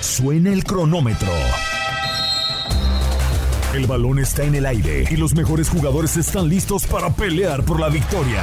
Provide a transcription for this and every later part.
Suena el cronómetro. El balón está en el aire y los mejores jugadores están listos para pelear por la victoria.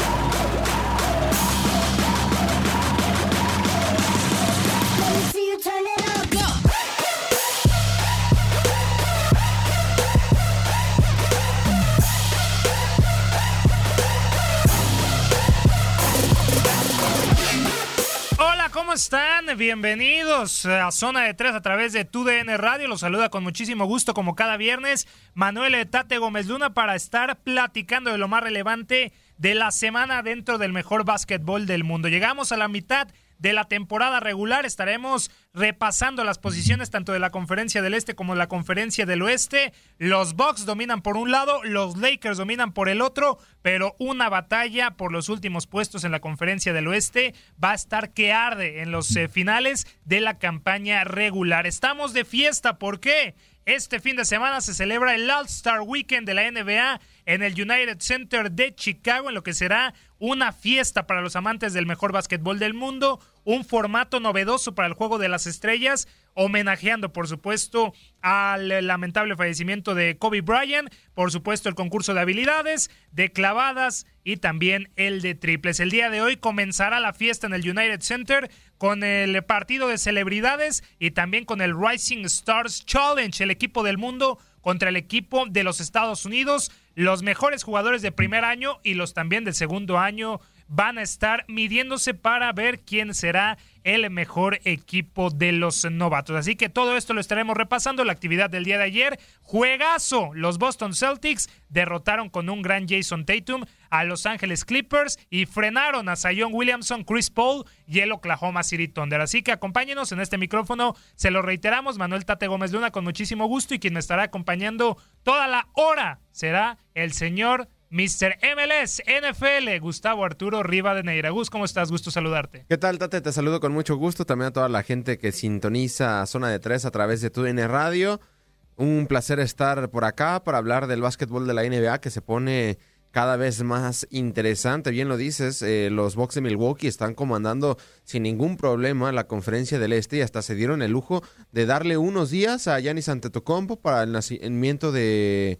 ¿Cómo están? Bienvenidos a Zona de Tres a través de TUDN Radio. Los saluda con muchísimo gusto, como cada viernes, Manuel Tate Gómez Luna para estar platicando de lo más relevante de la semana dentro del mejor básquetbol del mundo. Llegamos a la mitad de la temporada regular. Estaremos repasando las posiciones tanto de la conferencia del este como de la conferencia del oeste. Los Bucks dominan por un lado, los Lakers dominan por el otro, pero una batalla por los últimos puestos en la conferencia del oeste va a estar que arde en los eh, finales de la campaña regular. Estamos de fiesta, ¿por qué? Este fin de semana se celebra el All-Star Weekend de la NBA en el United Center de Chicago, en lo que será una fiesta para los amantes del mejor básquetbol del mundo, un formato novedoso para el juego de las estrellas, homenajeando, por supuesto, al lamentable fallecimiento de Kobe Bryant, por supuesto, el concurso de habilidades, de clavadas y también el de triples. El día de hoy comenzará la fiesta en el United Center con el partido de celebridades y también con el Rising Stars Challenge, el equipo del mundo contra el equipo de los Estados Unidos. Los mejores jugadores de primer año y los también del segundo año van a estar midiéndose para ver quién será el mejor equipo de los novatos. Así que todo esto lo estaremos repasando. La actividad del día de ayer, juegazo. Los Boston Celtics derrotaron con un gran Jason Tatum a Los Ángeles Clippers y frenaron a Zion Williamson, Chris Paul y el Oklahoma City Thunder. Así que acompáñenos en este micrófono. Se lo reiteramos, Manuel Tate Gómez Luna con muchísimo gusto y quien me estará acompañando toda la hora será el señor Mr. MLS NFL, Gustavo Arturo Riva de Neiragus. ¿Cómo estás? Gusto saludarte. ¿Qué tal, Tate? Te saludo con mucho gusto. También a toda la gente que sintoniza Zona de Tres a través de TUDN Radio. Un placer estar por acá para hablar del básquetbol de la NBA que se pone cada vez más interesante. Bien lo dices, eh, los Bucks de Milwaukee están comandando sin ningún problema la conferencia del Este y hasta se dieron el lujo de darle unos días a Giannis Antetokounmpo para el nacimiento de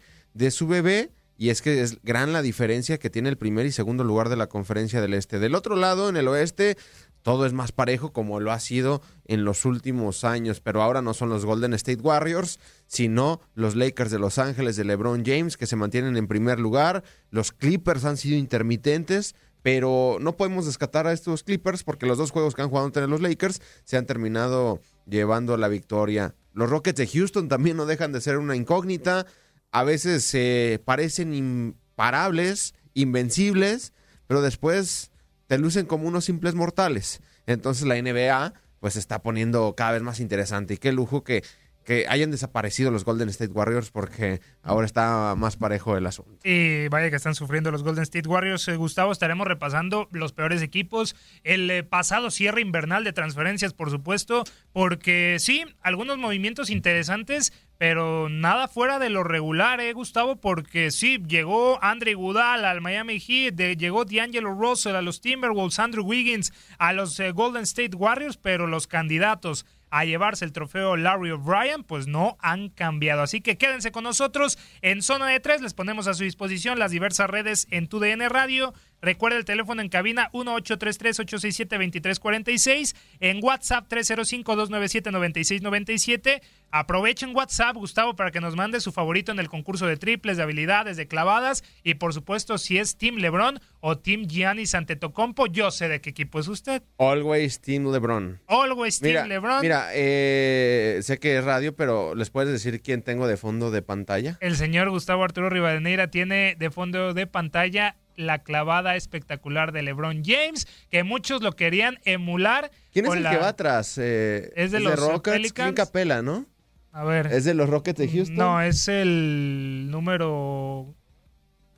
su bebé y es que es gran la diferencia que tiene el primer y segundo lugar de la conferencia del este. Del otro lado, en el oeste, todo es más parejo como lo ha sido en los últimos años, pero ahora no son los Golden State Warriors, sino los Lakers de Los Ángeles de LeBron James que se mantienen en primer lugar. Los Clippers han sido intermitentes, pero no podemos descartar a estos Clippers porque los dos juegos que han jugado entre los Lakers se han terminado llevando la victoria. Los Rockets de Houston también no dejan de ser una incógnita. A veces se parecen imparables, invencibles, pero después te lucen como unos simples mortales. Entonces la NBA pues se está poniendo cada vez más interesante. Y qué lujo que que hayan desaparecido los Golden State Warriors porque ahora está más parejo el asunto. Y vaya que están sufriendo los Golden State Warriors. Eh, Gustavo, estaremos repasando los peores equipos, el eh, pasado cierre invernal de transferencias, por supuesto, porque sí, algunos movimientos interesantes, pero nada fuera de lo regular, ¿eh, Gustavo? Porque sí, llegó Andre Goodall al Miami Heat, llegó D'Angelo Russell a los Timberwolves, Andrew Wiggins a los eh, Golden State Warriors, pero los candidatos a llevarse el trofeo Larry O'Brien, pues no han cambiado. Así que quédense con nosotros en Zona de Tres. Les ponemos a su disposición las diversas redes en tu DN Radio. Recuerda el teléfono en cabina 1833-867-2346, en WhatsApp 305-297-9697. Aprovechen WhatsApp, Gustavo, para que nos mande su favorito en el concurso de triples, de habilidades, de clavadas y por supuesto si es Team LeBron o Team Giannis Antetokounmpo, yo sé de qué equipo es usted. Always Team LeBron. Always Team Mira, LeBron. mira, eh, sé que es radio, pero ¿les puedes decir quién tengo de fondo de pantalla? El señor Gustavo Arturo Rivadeneira tiene de fondo de pantalla la clavada espectacular de LeBron James, que muchos lo querían emular. ¿Quién es el la- que va atrás? Eh, Es de los Rockets. Clint Capela, ¿no? A ver. ¿Es de los Rockets de Houston? No, es el número.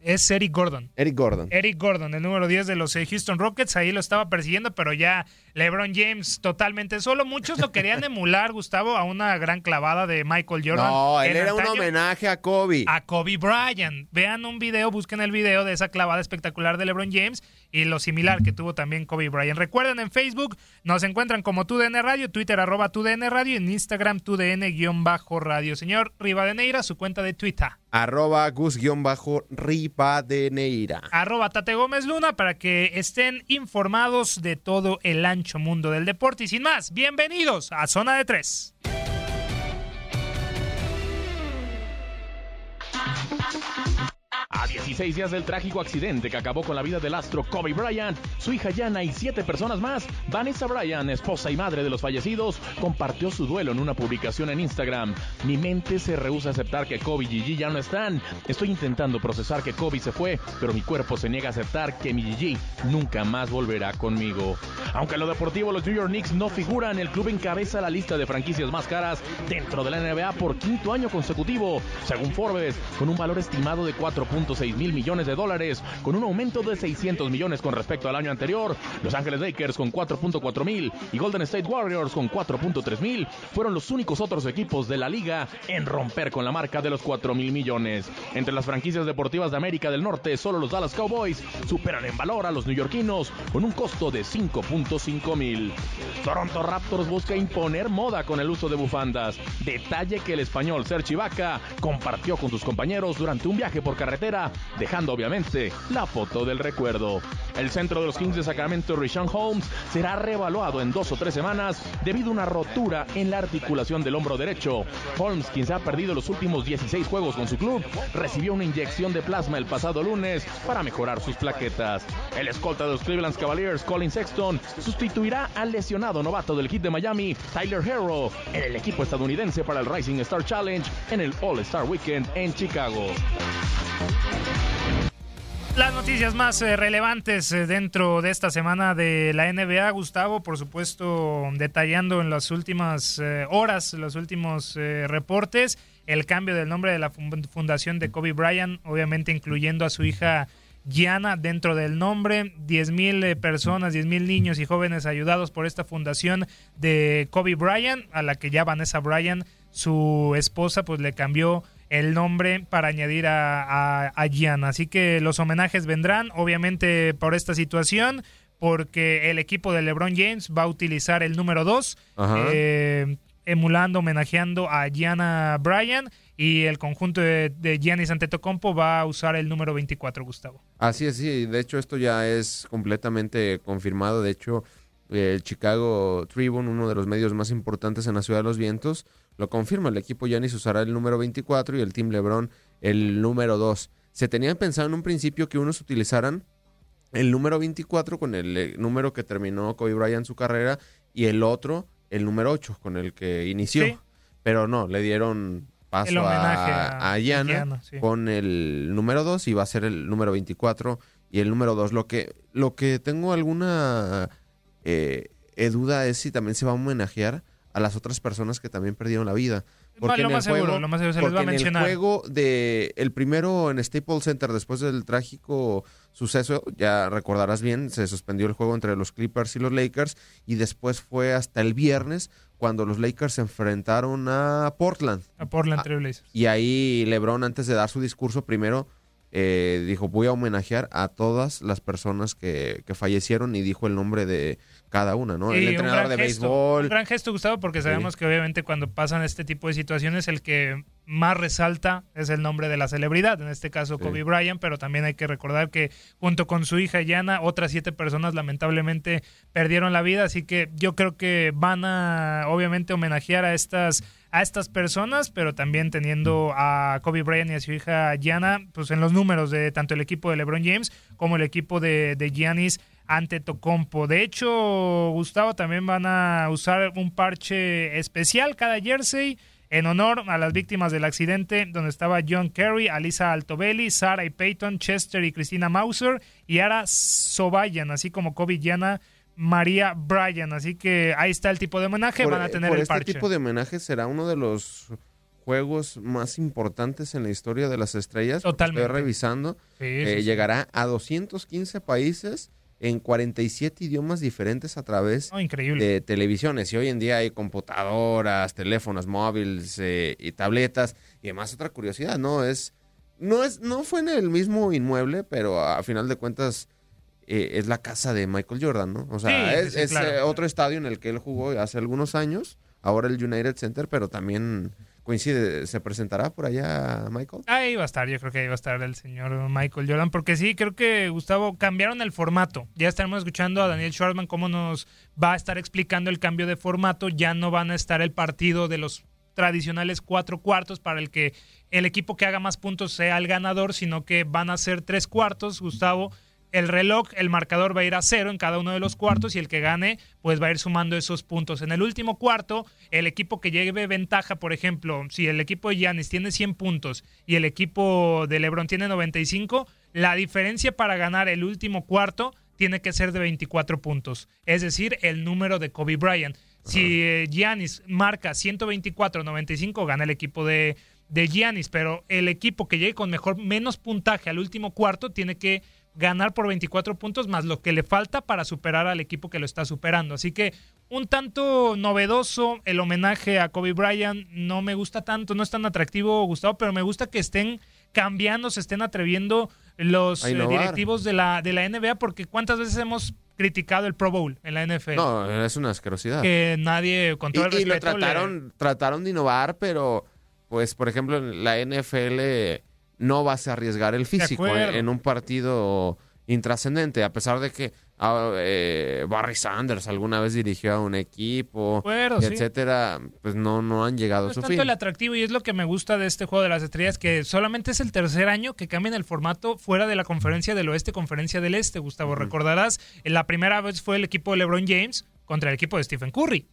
Es Eric Gordon. Eric Gordon. Eric Gordon, el número 10 de los Houston Rockets, ahí lo estaba persiguiendo, pero ya LeBron James totalmente solo. Muchos lo querían emular, Gustavo, a una gran clavada de Michael Jordan. No, él era un homenaje a Kobe. a Kobe Bryant. Vean un video, busquen el video de esa clavada espectacular de LeBron James y lo similar que tuvo también Kobe Bryant. Recuerden en Facebook, nos encuentran como TUDN Radio, Twitter arroba TUDN Radio y en Instagram TUDN-radio. Señor Rivadeneira, su cuenta de Twitter. Arroba Gus-Ripadeneira. Arroba Tate Gómez Luna para que estén informados de todo el ancho mundo del deporte. Y sin más, bienvenidos a Zona de Tres. A 16 días del trágico accidente que acabó con la vida del astro Kobe Bryant, su hija Yana y siete personas más, Vanessa Bryant, esposa y madre de los fallecidos, compartió su duelo en una publicación en Instagram. Mi mente se rehúsa a aceptar que Kobe y Gigi ya no están. Estoy intentando procesar que Kobe se fue, pero mi cuerpo se niega a aceptar que mi Gigi nunca más volverá conmigo. Aunque en lo deportivo los New York Knicks no figuran, el club encabeza la lista de franquicias más caras dentro de la NBA por quinto año consecutivo, según Forbes, con un valor estimado de 4.6 mil millones de dólares, con un aumento de 600 millones con respecto al año anterior. Los Ángeles Lakers con 4.4 mil y Golden State Warriors con 4.3 mil fueron los únicos otros equipos de la liga en romper con la marca de los 4 mil millones. Entre las franquicias deportivas de América del Norte, solo los Dallas Cowboys superan en valor a los neoyorquinos con un costo de 5.5 mil. Toronto Raptors busca imponer moda con el uso de bufandas. Detalle que el español Serge Ibaka compartió con sus compañeros durante un viaje por carretera, dejando obviamente la foto del recuerdo. El centro de los Kings de Sacramento, Rishon Holmes, será reevaluado en dos o tres semanas debido a una rotura en la articulación del hombro derecho. Holmes, quien se ha perdido los últimos 16 juegos con su club, recibió una inyección de plasma el pasado lunes para mejorar sus plaquetas. El escolta de los Cleveland Cavaliers, Colin Sexton, sustituirá al lesionado novato del Heat de Miami, Tyler Herro, en el equipo estadounidense para el Rising Star Challenge en el All-Star Weekend en Chicago. Las noticias más eh, relevantes eh, dentro de esta semana de la NBA, Gustavo, por supuesto, detallando en las últimas eh, horas, los últimos reportes, el cambio del nombre de la fun- fundación de Kobe Bryant, obviamente incluyendo a su hija Gianna dentro del nombre, 10 mil eh, personas, 10 mil niños y jóvenes ayudados por esta fundación de Kobe Bryant, a la que ya Vanessa Bryant, su esposa, pues le cambió el nombre para añadir a, a, a Gianna. Así que los homenajes vendrán, obviamente, por esta situación, porque el equipo de LeBron James va a utilizar el número 2. Ajá. Eh, emulando, homenajeando a Gianna Bryan y el conjunto de, de Giannis Antetokounmpo va a usar el número 24, Gustavo. Así es, sí. De hecho, esto ya es completamente confirmado. De hecho, el Chicago Tribune, uno de los medios más importantes en la Ciudad de los Vientos, lo confirma. El equipo Giannis usará el número 24 y el Team LeBron el número 2. Se tenía pensado en un principio que unos utilizaran el número 24 con el eh, número que terminó Kobe Bryant su carrera y el otro, el número 8 con el que inició. Sí. Pero no, le dieron paso El homenaje a, a- sí. con el número 2 y va a ser el número 24 y el número 2. Lo que, lo que tengo alguna eh, eh, duda es si también se va a homenajear a las otras personas que también perdieron la vida. Bueno, lo en el más seguro, juego- lo más seguro se les porque va a en mencionar. el juego de el primero en Staples Center después del trágico suceso, ya recordarás bien, se suspendió el juego entre los Clippers y los Lakers y después fue hasta el viernes cuando los Lakers se enfrentaron a Portland. A Portland Trail Blazers. Y ahí LeBron antes de dar su discurso primero eh, dijo voy a homenajear a todas las personas que, que fallecieron y dijo el nombre de cada una, ¿no? Sí, el entrenador de gesto, béisbol. Un gran gesto, Gustavo, porque sabemos que obviamente cuando pasan este tipo de situaciones, el que más resalta es el nombre de la celebridad, en este caso Kobe Bryant, pero también hay que recordar que junto con su hija Yana, otras siete personas lamentablemente perdieron la vida, así que yo creo que van a obviamente homenajear a estas a estas personas, pero también teniendo a Kobe Bryant y a su hija Yana, pues en los números de tanto el equipo de LeBron James como el equipo de, de Giannis ante Tocompo. De hecho, Gustavo, también van a usar un parche especial cada jersey en honor a las víctimas del accidente, donde estaba John Kerry, Alisa Altobelli, Sarah y Peyton, Chester y Cristina Mauser, y Ara Sobayan, así como Kobe Yana, María Bryan. Así que ahí está el tipo de homenaje, por, van a tener por el este parche. tipo de homenaje será uno de los juegos más importantes en la historia de las estrellas. Totalmente. Estoy revisando. Sí, Eh, sí, sí. Llegará a 215 países en 47 idiomas diferentes a través Oh, de televisiones. Y hoy en día hay computadoras, teléfonos móviles eh, y tabletas. Y además otra curiosidad, ¿no? Es, no es, no fue en el mismo inmueble, pero a final de cuentas eh, es la casa de Michael Jordan, ¿no? O sea, Sí, es, sí, es, claro, eh, otro estadio en el que él jugó hace algunos años. Ahora el United Center, pero también coincide, se presentará por allá Michael. Ahí va a estar, yo creo que ahí va a estar el señor Michael Jordan, porque sí, creo que Gustavo cambiaron el formato. Ya estaremos escuchando a Daniel Schwartzman cómo nos va a estar explicando el cambio de formato. Ya no van a estar el partido de los tradicionales cuatro cuartos para el que el equipo que haga más puntos sea el ganador, sino que van a ser tres cuartos, Gustavo. El reloj, el marcador va a ir a cero en cada uno de los cuartos y el que gane, pues va a ir sumando esos puntos. En el último cuarto, el equipo que lleve ventaja, por ejemplo, si el equipo de Giannis tiene 100 puntos y el equipo de LeBron tiene 95, la diferencia para ganar el último cuarto tiene que ser de 24 puntos, es decir, el número de Kobe Bryant. Si eh, Giannis marca 124-95, gana el equipo de, de Giannis, pero el equipo que llegue con mejor menos puntaje al último cuarto tiene que ganar por 24 puntos más lo que le falta para superar al equipo que lo está superando. Así que un tanto novedoso el homenaje a Kobe Bryant. No me gusta tanto, no es tan atractivo, Gustavo, pero me gusta que estén cambiando, se estén atreviendo los eh, directivos de la, de la NBA, porque cuántas veces hemos criticado el Pro Bowl en la NFL. No, es una asquerosidad. Que nadie, con todo el y, y lo respeto, le- trataron, trataron de innovar, pero pues por ejemplo en la NFL no vas a arriesgar el físico en, en un partido intrascendente, a pesar de que ah, eh, Barry Sanders alguna vez dirigió a un equipo, acuerdo, sí. etcétera, pues no, no han llegado No a es su tanto fin. el atractivo y es lo que me gusta de este juego de las estrellas, que solamente es el tercer año que cambian el formato fuera de la conferencia del oeste, conferencia del este, Gustavo. Recordarás, la primera vez fue el equipo de LeBron James contra el equipo de Stephen Curry.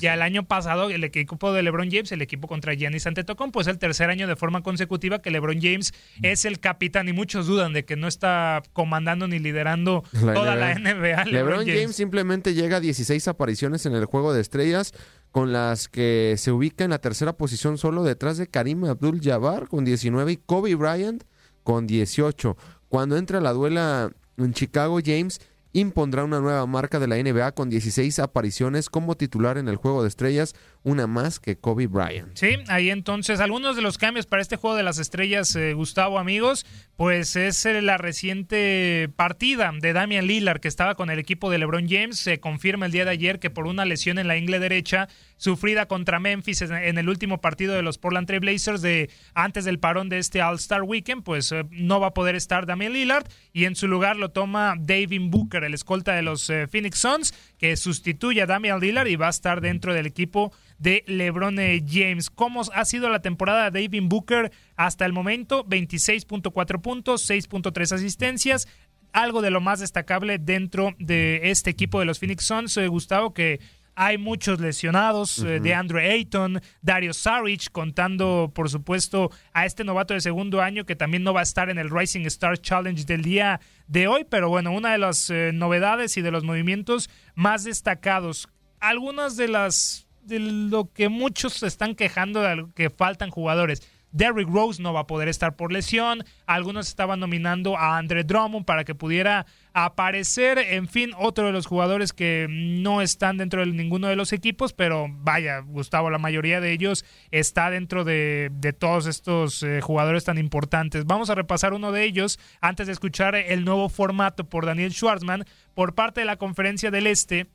Ya el año pasado, el equipo de LeBron James, el equipo contra Giannis Antetokounmpo, es el tercer año de forma consecutiva que LeBron James es el capitán y muchos dudan de que no está comandando ni liderando La toda NBA. la NBA. LeBron James. simplemente llega a 16 apariciones en el juego de estrellas, con las que se ubica en la tercera posición solo detrás de Karim Abdul-Jabbar con 19 y Kobe Bryant con 18. Cuando entra la duela en Chicago, James impondrá una nueva marca de la NBA con 16 apariciones como titular en el juego de estrellas, una más que Kobe Bryant. Sí, ahí entonces algunos de los cambios para este juego de las estrellas, eh, Gustavo, amigos, pues es eh, la reciente partida de Damian Lillard que estaba con el equipo de LeBron James. Se confirma el día de ayer que por una lesión en la ingle derecha sufrida contra Memphis en, el último partido de los Portland Trail Blazers de antes del parón de este All-Star Weekend, pues eh, no va a poder estar Damian Lillard y en su lugar lo toma David Booker, el escolta de los eh, Phoenix Suns, que sustituye a Damian Lillard y va a estar dentro del equipo de LeBron eh, James. ¿Cómo ha sido la temporada de David Booker hasta el momento? 26.4 puntos, 6.3 asistencias, algo de lo más destacable dentro de este equipo de los Phoenix Suns, Gustavo, que hay muchos lesionados, eh, de Andrew Ayton, Dario Saric, contando por supuesto a este novato de segundo año que también no va a estar en el Rising Star Challenge del día de hoy, pero bueno, una de las eh, novedades y de los movimientos más destacados. Algunas de las de lo que muchos se están quejando de que faltan jugadores. Derrick Rose no va a poder estar por lesión. Algunos estaban nominando a Andre Drummond para que pudiera aparecer. En fin, otro de los jugadores que no están dentro de ninguno de los equipos, pero vaya, Gustavo, la mayoría de ellos está dentro de, todos estos eh, jugadores tan importantes. Vamos a repasar uno de ellos antes de escuchar el nuevo formato por Daniel Schwartzman. Por parte de la Conferencia del Este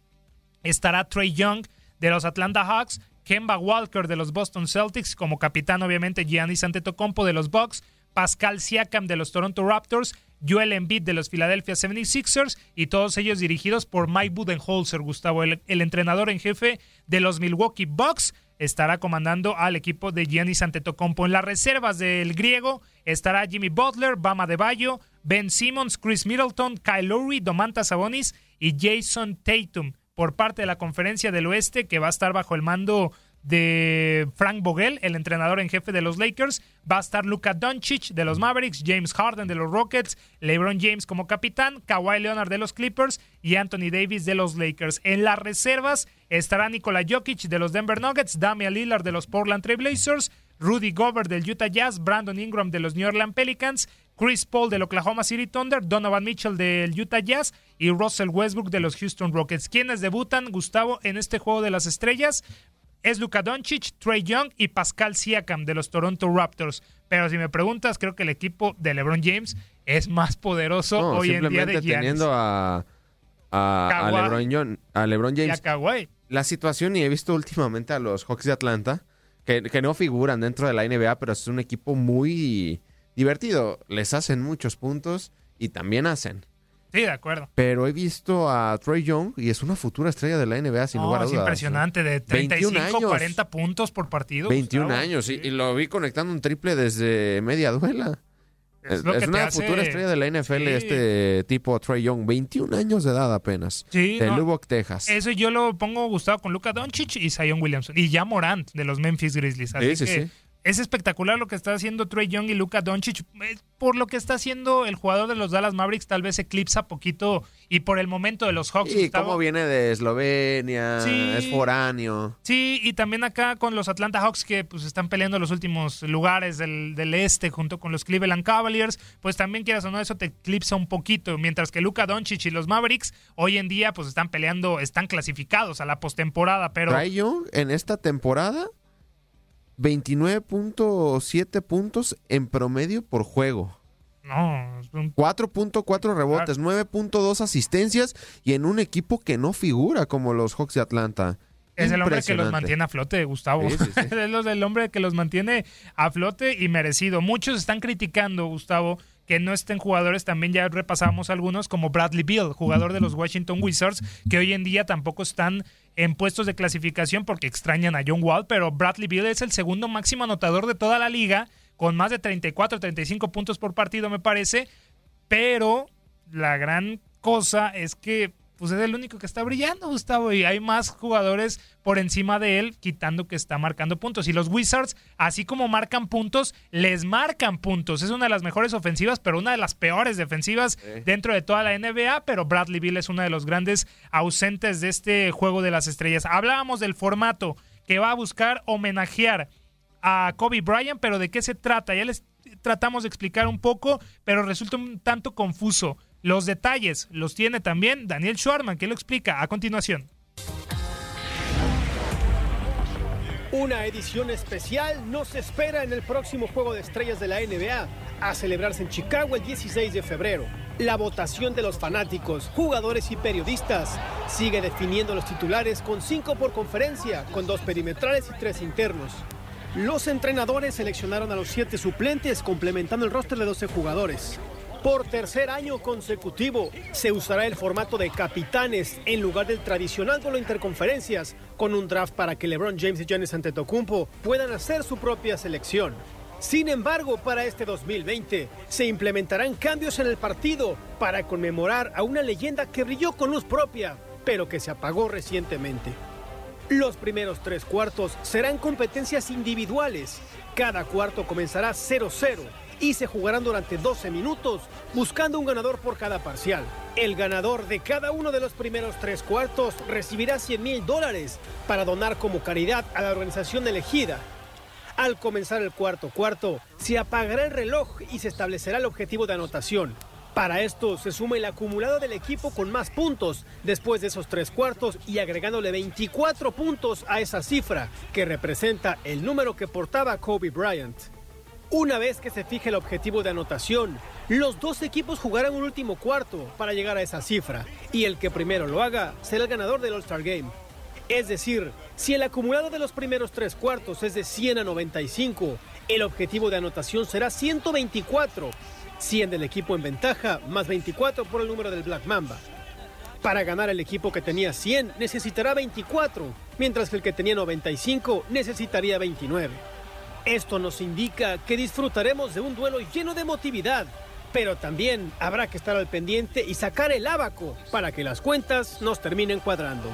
estará Trey Young de los Atlanta Hawks, Kemba Walker de los Boston Celtics, como capitán obviamente Giannis Antetokounmpo de los Bucks, Pascal Siakam de los Toronto Raptors, Joel Embiid de los Philadelphia 76ers y todos ellos dirigidos por Mike Budenholzer, Gustavo, el, entrenador en jefe de los Milwaukee Bucks, estará comandando al equipo de Giannis Antetokounmpo. En las reservas del griego estará Jimmy Butler, Bama de Ben Simmons, Chris Middleton, Kyle Lowry, Domantas Sabonis y Jason Tatum por parte de la Conferencia del Oeste, que va a estar bajo el mando de Frank Vogel, el entrenador en jefe de los Lakers. Va a estar Luka Doncic de los Mavericks, James Harden de los Rockets, LeBron James como capitán, Kawhi Leonard de los Clippers y Anthony Davis de los Lakers. En las reservas estará Nikola Jokic de los Denver Nuggets, Damian Lillard de los Portland Trail Blazers, Rudy Gobert del Utah Jazz, Brandon Ingram de los New Orleans Pelicans, Chris Paul del Oklahoma City Thunder, Donovan Mitchell del Utah Jazz y Russell Westbrook de los Houston Rockets. Quienes debutan, Gustavo, en este juego de las estrellas es Luka Doncic, Trey Young y Pascal Siakam de los Toronto Raptors. Pero si me preguntas, creo que el equipo de LeBron James es más poderoso No, hoy en día de Giannis. teniendo a, a. LeBron, John- a LeBron Y a James. La situación, y he visto últimamente a los Hawks de Atlanta, que, que no figuran dentro de la NBA, pero es un equipo muy divertido. Les hacen muchos puntos y también hacen. Sí, de acuerdo. Pero he visto a Trey Young y es una futura estrella de la NBA sin No, lugar a es dudas. impresionante, de 21 35, años. 40 puntos por partido. 21 Gustavo. años y, y lo vi conectando un triple desde media duela. Es una hace- futura estrella de la NFL Sí. este tipo Trey Young, 21 años de edad apenas. Sí, de no, Lubbock, Texas. Eso yo lo pongo Gustavo con Luka Doncic y Zion Williamson. Y ya Morant de los Memphis Grizzlies. Así Sí, sí, que sí. Es espectacular lo que está haciendo Trey Young y Luka Doncic. Eh, Por lo que está haciendo el jugador de los Dallas Mavericks, tal vez eclipsa poquito. Y por el momento de los Hawks. Y cómo viene de Eslovenia, Sí. es foráneo. Sí, y también acá con los Atlanta Hawks que pues están peleando los últimos lugares del, del este junto con los Cleveland Cavaliers, pues también quieras o no, eso te eclipsa un poquito, mientras que Luka Doncic y los Mavericks hoy en día pues están peleando, están clasificados a la postemporada, pero Trey Young en esta temporada 29.7 puntos en promedio por juego. no, es un- 4.4 rebotes, 9.2 asistencias y en un equipo que no figura como los Hawks de Atlanta. es el hombre que los mantiene a flote, Gustavo. Sí, sí, sí. es el hombre que los mantiene a flote y merecido. Muchos están criticando, Gustavo, que no estén jugadores, también ya repasamos algunos, como Bradley Beal, jugador de los Washington Wizards, que hoy en día tampoco están en puestos de clasificación porque extrañan a John Wall, pero Bradley Beal es el segundo máximo anotador de toda la liga, con más de 34, 35 puntos por partido, me parece, pero la gran cosa es que pues es el único que está brillando, Gustavo, y hay más jugadores por encima de él, quitando que está marcando puntos. Y los Wizards, así como marcan puntos, les marcan puntos. Es una de las mejores ofensivas, pero una de las peores defensivas dentro de toda la NBA, pero Bradley Beal es uno de los grandes ausentes de este juego de las estrellas. Hablábamos del formato que va a buscar homenajear a Kobe Bryant, pero ¿de qué se trata? Ya les tratamos de explicar un poco, pero resulta un tanto confuso. Los detalles los tiene también Daniel Schwarman, que lo explica a continuación. Una edición especial nos espera en el próximo Juego de Estrellas de la NBA, a celebrarse en Chicago el 16 de febrero. La votación de los fanáticos, jugadores y periodistas sigue definiendo los titulares con cinco por conferencia, con dos perimetrales y tres internos. Los entrenadores seleccionaron a los siete suplentes, complementando el roster de 12 jugadores. Por tercer año consecutivo, se usará el formato de capitanes en lugar del tradicional duelo interconferencias, con un draft para que LeBron James y Giannis Antetokounmpo puedan hacer su propia selección. Sin embargo, para este 2020 se implementarán cambios en el partido para conmemorar a una leyenda que brilló con luz propia, pero que se apagó recientemente. Los primeros tres cuartos serán competencias individuales. Cada cuarto comenzará 0-0 y se jugarán durante 12 minutos, buscando un ganador por cada parcial. El ganador de cada uno de los primeros tres cuartos recibirá 100 mil dólares para donar como caridad a la organización elegida. Al comenzar el cuarto cuarto, se apagará el reloj y se establecerá el objetivo de anotación. Para esto se suma el acumulado del equipo con más puntos después de esos tres cuartos y agregándole 24 puntos a esa cifra que representa el número que portaba Kobe Bryant. Una vez que se fije el objetivo de anotación, los dos equipos jugarán un último cuarto para llegar a esa cifra y el que primero lo haga será el ganador del All-Star Game. Es decir, si el acumulado de los primeros tres cuartos es de 100 a 95, el objetivo de anotación será 124, 100 del equipo en ventaja más 24 por el número del Black Mamba. Para ganar el equipo que tenía 100 necesitará 24, mientras que el que tenía 95 necesitaría 29. Esto nos indica que disfrutaremos de un duelo lleno de emotividad, pero también habrá que estar al pendiente y sacar el abaco para que las cuentas nos terminen cuadrando.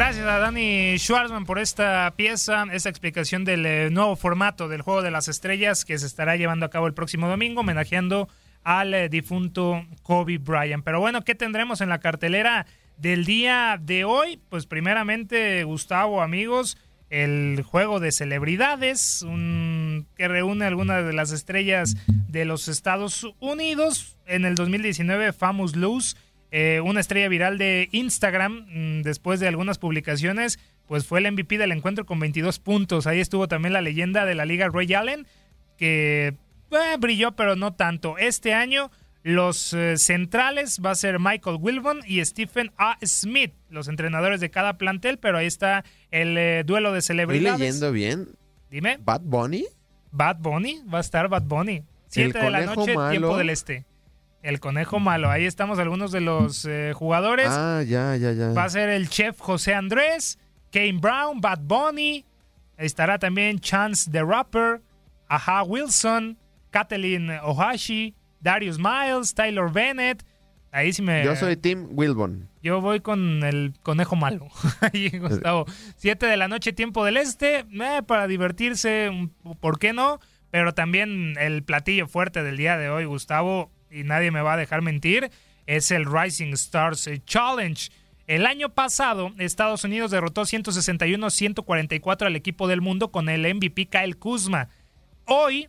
Gracias a Dani Schwarzman por esta pieza, esta explicación del eh, nuevo formato del Juego de las Estrellas que se estará llevando a cabo el próximo domingo, homenajeando al eh, difunto Kobe Bryant. Pero bueno, ¿qué tendremos en la cartelera? del día de hoy, pues primeramente, Gustavo, amigos, el juego de celebridades, un, que reúne algunas de las estrellas de los Estados Unidos. En el 2019, Famous Luz, eh, una estrella viral de Instagram, mm, después de algunas publicaciones, pues fue el MVP del encuentro con 22 puntos. Ahí estuvo también la leyenda de la liga Ray Allen, que eh, brilló, pero no tanto. Este año los eh, centrales va a ser Michael Wilbon y Stephen A. Smith, los entrenadores de cada plantel, pero ahí está el eh, duelo de celebridades. ¿Estoy leyendo bien? Dime. ¿Bad Bunny? Bad Bunny, va a estar Bad Bunny. Siete de la noche, tiempo del este. El conejo malo. Ahí estamos algunos de los eh, jugadores. Ah, ya, ya, ya. Va a ser el chef José Andrés, Kane Brown, Bad Bunny. Estará también Chance the Rapper, Aha Wilson, Kathleen Ohashi, Darius Miles, Tyler Bennett. Ahí sí me. Yo soy Tim Wilbon. Yo voy con el conejo malo. Ahí, Gustavo. Siete de la noche, tiempo del este. Eh, para divertirse, ¿por qué no? Pero también el platillo fuerte del día de hoy, Gustavo, y nadie me va a dejar mentir, es el Rising Stars Challenge. El año pasado, Estados Unidos derrotó 161-144 al equipo del mundo con el MVP Kyle Kuzma. Hoy,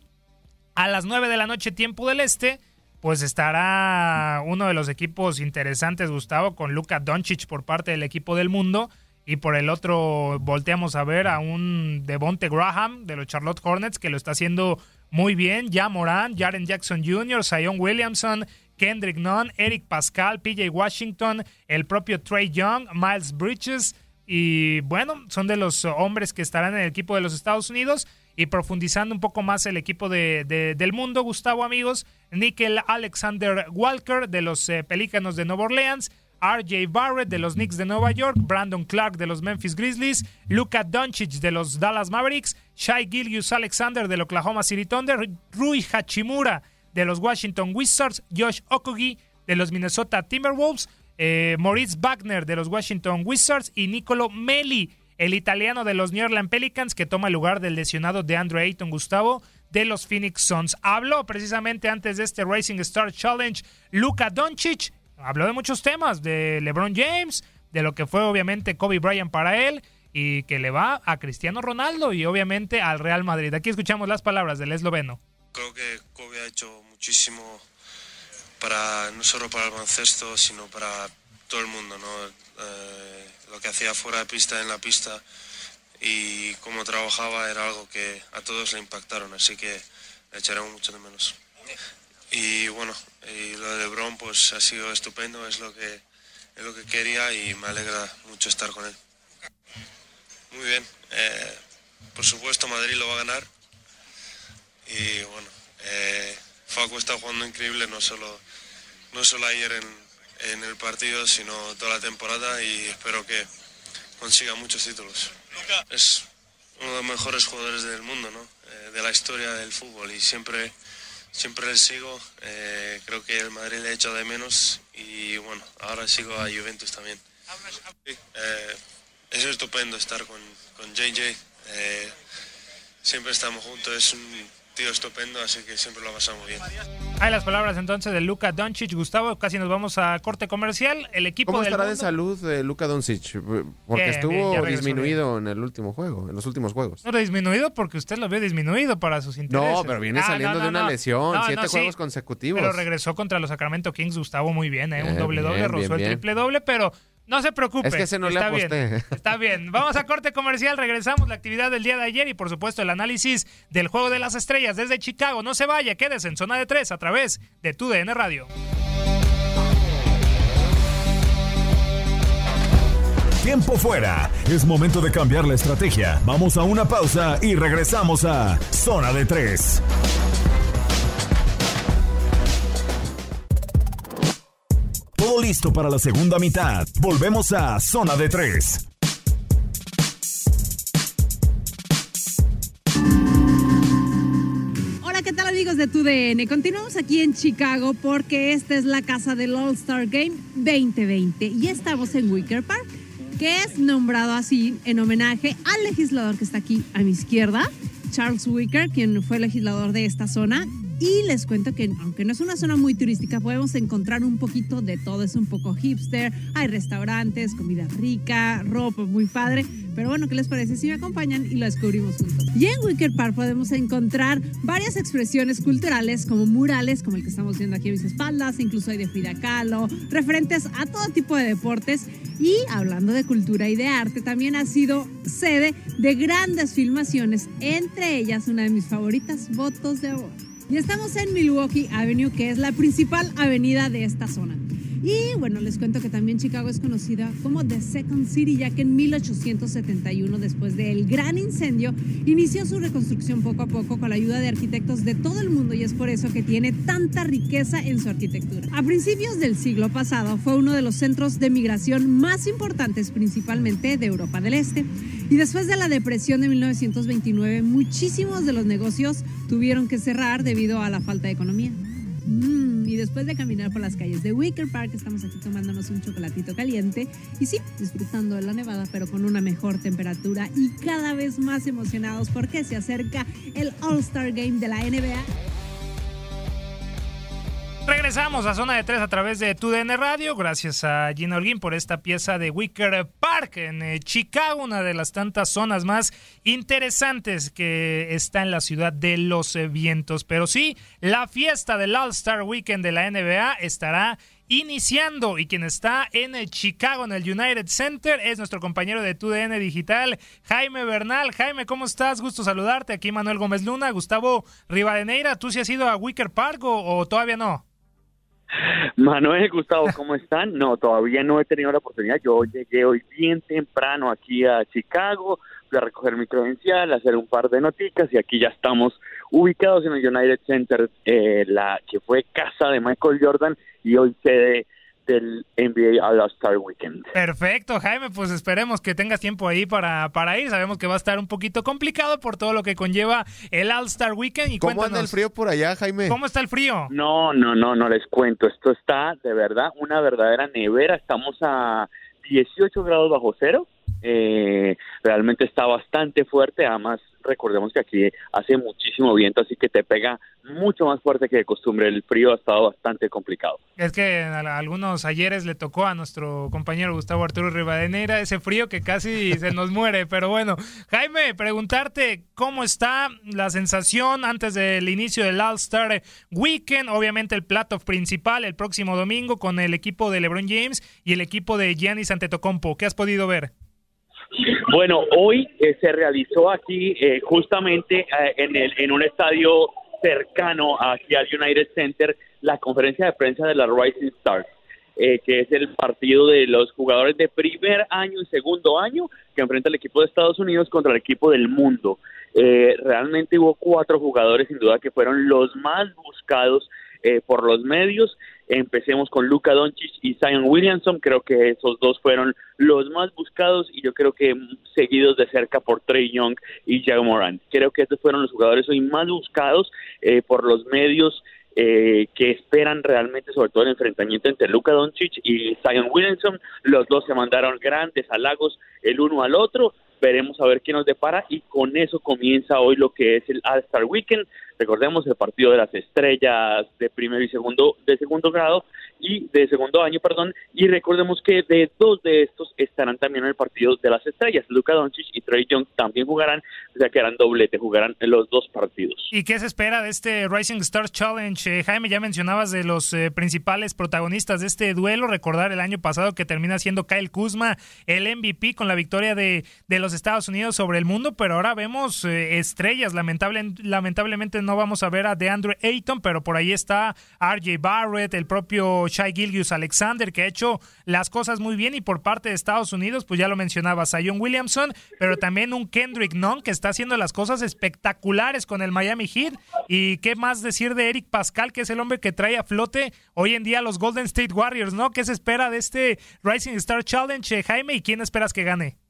a las 9 de la noche, tiempo del este, pues estará uno de los equipos interesantes, Gustavo, con Luka Doncic por parte del equipo del mundo. Y por el otro, volteamos a ver a un Devonte Graham de los Charlotte Hornets que lo está haciendo muy bien. Ya Moran, Jaren Jackson Jr., Zion Williamson, Kendrick Nunn, Eric Pascal, PJ Washington, el propio Trey Young, Miles Bridges. Y bueno, son de los hombres que estarán en el equipo de los Estados Unidos y profundizando un poco más el equipo de, del mundo, Gustavo, amigos, Nickel Alexander Walker de los eh, Pelícanos de Nueva Orleans, RJ Barrett de los Knicks de Nueva York, Brandon Clark de los Memphis Grizzlies, Luka Doncic de los Dallas Mavericks, Shai Gilgius Alexander del Oklahoma City Thunder, Rui Hachimura de los Washington Wizards, Josh Okogie de los Minnesota Timberwolves, eh, Maurice Wagner de los Washington Wizards y Nicolo Meli el italiano de los New Orleans Pelicans que toma el lugar del lesionado de Andre Ayton Gustavo de los Phoenix Suns. Habló precisamente antes de este Racing Star Challenge Luka Doncic, habló de muchos temas, de LeBron James, de lo que fue obviamente Kobe Bryant para él y que le va a Cristiano Ronaldo y obviamente al Real Madrid. Aquí escuchamos las palabras del esloveno. Creo que Kobe ha hecho muchísimo para no solo para el baloncesto, sino para todo el mundo, ¿no? Eh, lo que hacía fuera de pista, en la pista y cómo trabajaba era algo que a todos le impactaron, así que le echaremos mucho de menos. Y bueno, y lo de LeBron pues ha sido estupendo, es lo que, es lo que quería y me alegra mucho estar con él. Muy bien, eh, por supuesto Madrid lo va a ganar y bueno, eh, Facu está jugando increíble, no solo, no solo ayer en, en el partido, sino toda la temporada y espero que consiga muchos títulos. Es uno de los mejores jugadores del mundo, ¿no? Eh, de la historia del fútbol y siempre, siempre le sigo. Eh, creo que el Madrid le ha hecho de menos y bueno, ahora sigo a Juventus también. Sí, eh, es estupendo estar con, con JJ. Eh, siempre estamos juntos, es un tío estupendo, así que siempre lo pasamos bien. Hay las palabras entonces de Luka Doncic. Gustavo, casi nos vamos a corte comercial. El equipo ¿Cómo del estará de salud de Luka Doncic? Porque Bien, estuvo bien, disminuido en el último juego, en los últimos juegos. No, disminuido porque usted lo vio disminuido para sus intereses. No, pero viene Ah, saliendo no, no, de una no. lesión, No, siete no, sí, juegos consecutivos. Pero regresó contra los Sacramento Kings, Gustavo, muy bien, ¿eh? Un Bien, doble doble, bien, rozó bien, el bien. triple doble, pero no se preocupe. Es que ese no le está aposté. Bien, está bien. Vamos a corte comercial, regresamos la actividad del día de ayer y por supuesto el análisis del juego de las estrellas desde Chicago. No se vaya, quédese en zona de tres a través de tu DN Radio. Tiempo fuera. Es momento de cambiar la estrategia. Vamos a una pausa y regresamos a Zona de 3. Listo para la segunda mitad. Volvemos a Zona de 3. Hola, ¿qué tal amigos de TUDN? Continuamos aquí en Chicago porque esta es la casa del All-Star Game 2020 y estamos en Wicker Park, que es nombrado así en homenaje al legislador que está aquí a mi izquierda, Charles Wicker, quien fue legislador de esta zona. Y les cuento que aunque no es una zona muy turística, podemos encontrar un poquito de todo. Es un poco hipster, hay restaurantes, comida rica, ropa muy padre. Pero bueno, ¿qué les parece si me acompañan y lo descubrimos juntos? Y en Wicker Park podemos encontrar varias expresiones culturales como murales, como el que estamos viendo aquí a mis espaldas, incluso hay de Frida Kahlo, referentes a todo tipo de deportes. Y hablando de cultura y de arte, también ha sido sede de grandes filmaciones, entre ellas una de mis favoritas, Votos de Amor. Y estamos en Milwaukee Avenue, que es la principal avenida de esta zona. Y bueno, les cuento que también Chicago es conocida como The Second City, ya que en 1871, después del gran incendio, inició su reconstrucción poco a poco con la ayuda de arquitectos de todo el mundo y es por eso que tiene tanta riqueza en su arquitectura. A principios del siglo pasado fue uno de los centros de migración más importantes, principalmente de Europa del Este. Y después de la depresión de 1929, muchísimos de los negocios tuvieron que cerrar debido a la falta de economía. Mm, y después de caminar por las calles de Wicker Park, estamos aquí tomándonos un chocolatito caliente y sí, disfrutando de la nevada, pero con una mejor temperatura y cada vez más emocionados porque se acerca el All-Star Game de la NBA. Regresamos a Zona de 3 a través de TUDN Radio. Gracias a Gina Holguín por esta pieza de Wicker En eh, Chicago, una de las tantas zonas más interesantes que está en la ciudad de los vientos. Pero sí, la fiesta del All-Star Weekend de la NBA estará iniciando y quien está en eh, Chicago, en el United Center, es nuestro compañero de TUDN Digital, Jaime Bernal. Jaime, ¿cómo estás? Gusto saludarte. Aquí Manuel Gómez Luna, Gustavo Rivadeneira. ¿Tú sí has ido a Wicker Park o todavía no? Manuel, Gustavo, ¿cómo están? No, todavía no he tenido la oportunidad. Yo llegué hoy bien temprano aquí a Chicago, fui a recoger mi credencial, hacer un par de noticas y aquí ya estamos ubicados en el United Center, eh, la que fue casa de Michael Jordan y hoy sede del NBA All-Star Weekend. Perfecto, Jaime, pues esperemos que tengas tiempo ahí para, para ir. Sabemos que va a estar un poquito complicado por todo lo que conlleva el All-Star Weekend. Y ¿Cómo anda el frío por allá, Jaime? ¿Cómo está el frío? No, no, no, no les cuento. Esto está de verdad una verdadera nevera. Estamos a 18 grados bajo cero eh, realmente está bastante fuerte, además recordemos que aquí hace muchísimo viento, así que te pega mucho más fuerte que de costumbre. El frío ha estado bastante complicado. Es que a algunos ayeres le tocó a nuestro compañero Gustavo Arturo Rivadeneira ese frío que casi se nos muere. Pero bueno, Jaime, preguntarte cómo está la sensación antes del inicio del All-Star Weekend. Obviamente el plato principal el próximo domingo con el equipo de LeBron James y el equipo de Giannis Antetokounmpo. ¿Qué has podido ver? Bueno, hoy eh, se realizó aquí eh, justamente eh, en, el, en un estadio cercano aquí al United Center la conferencia de prensa de la Rising Stars, que es el partido de los jugadores de primer año y segundo año que enfrenta el equipo de Estados Unidos contra el equipo del mundo. realmente hubo cuatro jugadores sin duda que fueron los más buscados por los medios Empecemos con Luca Doncic y Zion Williamson, creo que esos dos fueron los más buscados y yo creo que seguidos de cerca por Trey Young y Jack Moran. Creo que estos fueron los jugadores hoy más buscados eh, por los medios eh, que esperan realmente sobre todo el enfrentamiento entre Luca Doncic y Zion Williamson. Los dos se mandaron grandes halagos el uno al otro. Veremos a ver qué nos depara y con eso comienza hoy lo que es el All-Star Weekend. Recordemos el partido de las estrellas de primero y segundo de segundo grado y de segundo año, perdón, y recordemos que de dos de estos estarán también en el partido de las estrellas. Luka Doncic y Trey Young también jugarán, o sea que harán doblete, jugarán los dos partidos. ¿Y qué se espera de este Rising Stars Challenge? Eh, Jaime, ya mencionabas de los eh, principales protagonistas de este duelo, recordar el año pasado que termina siendo Kyle Kuzma el MVP con la victoria de, de los Estados Unidos sobre el mundo, pero ahora vemos eh, estrellas, lamentable, lamentablemente no vamos a ver a DeAndre Ayton, pero por ahí está RJ Barrett, el propio Shai Gilgius Alexander, que ha hecho las cosas muy bien, y por parte de Estados Unidos, pues ya lo mencionaba, Zion Williamson, pero también un Kendrick Nunn, que está haciendo las cosas espectaculares con el Miami Heat. Y qué más decir de Eric Pascal, que es el hombre que trae a flote hoy en día los Golden State Warriors, ¿no? ¿Qué se espera de este Rising Star Challenge, Jaime? ¿Y quién esperas que gane?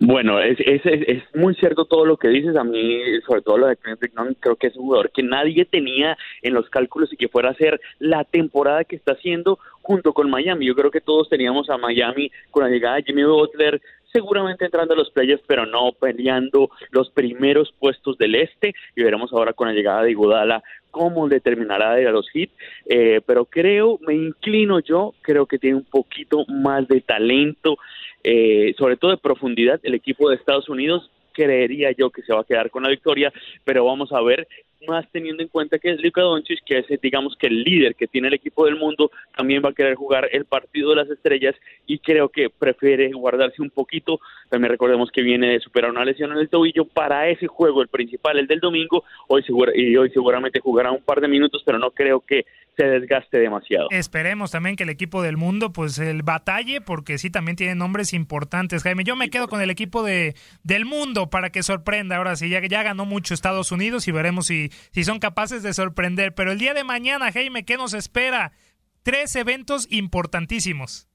Bueno, es, es, es, muy cierto todo lo que dices. A mí, sobre todo lo de Kendrick Nunn, creo que es un jugador que nadie tenía en los cálculos y que fuera a ser la temporada que está haciendo junto con Miami. Yo creo que todos teníamos a Miami con la llegada de Jimmy Butler, seguramente entrando a los playoffs, pero no peleando los primeros puestos del este. Y veremos ahora con la llegada de Iguodala cómo determinará de los hits. Eh, pero creo, me inclino yo, creo que tiene un poquito más de talento eh, sobre todo de profundidad, el equipo de Estados Unidos creería yo que se va a quedar con la victoria, pero vamos a ver más teniendo en cuenta que es Luka Doncic, que es digamos que el líder que tiene el equipo del mundo, también va a querer jugar el partido de las estrellas y creo que prefiere guardarse un poquito. También recordemos que viene de superar una lesión en el tobillo para ese juego, el principal, el del domingo, hoy y hoy seguramente jugará un par de minutos, pero no creo que se desgaste demasiado. Esperemos también que el equipo del mundo pues el batalle porque sí también tiene nombres importantes. Jaime, yo me quedo con el equipo de del mundo para que sorprenda. Ahora sí ya ya ganó mucho Estados Unidos y veremos si si son capaces de sorprender. Pero el día de mañana, Jaime, ¿qué nos espera? Tres eventos importantísimos.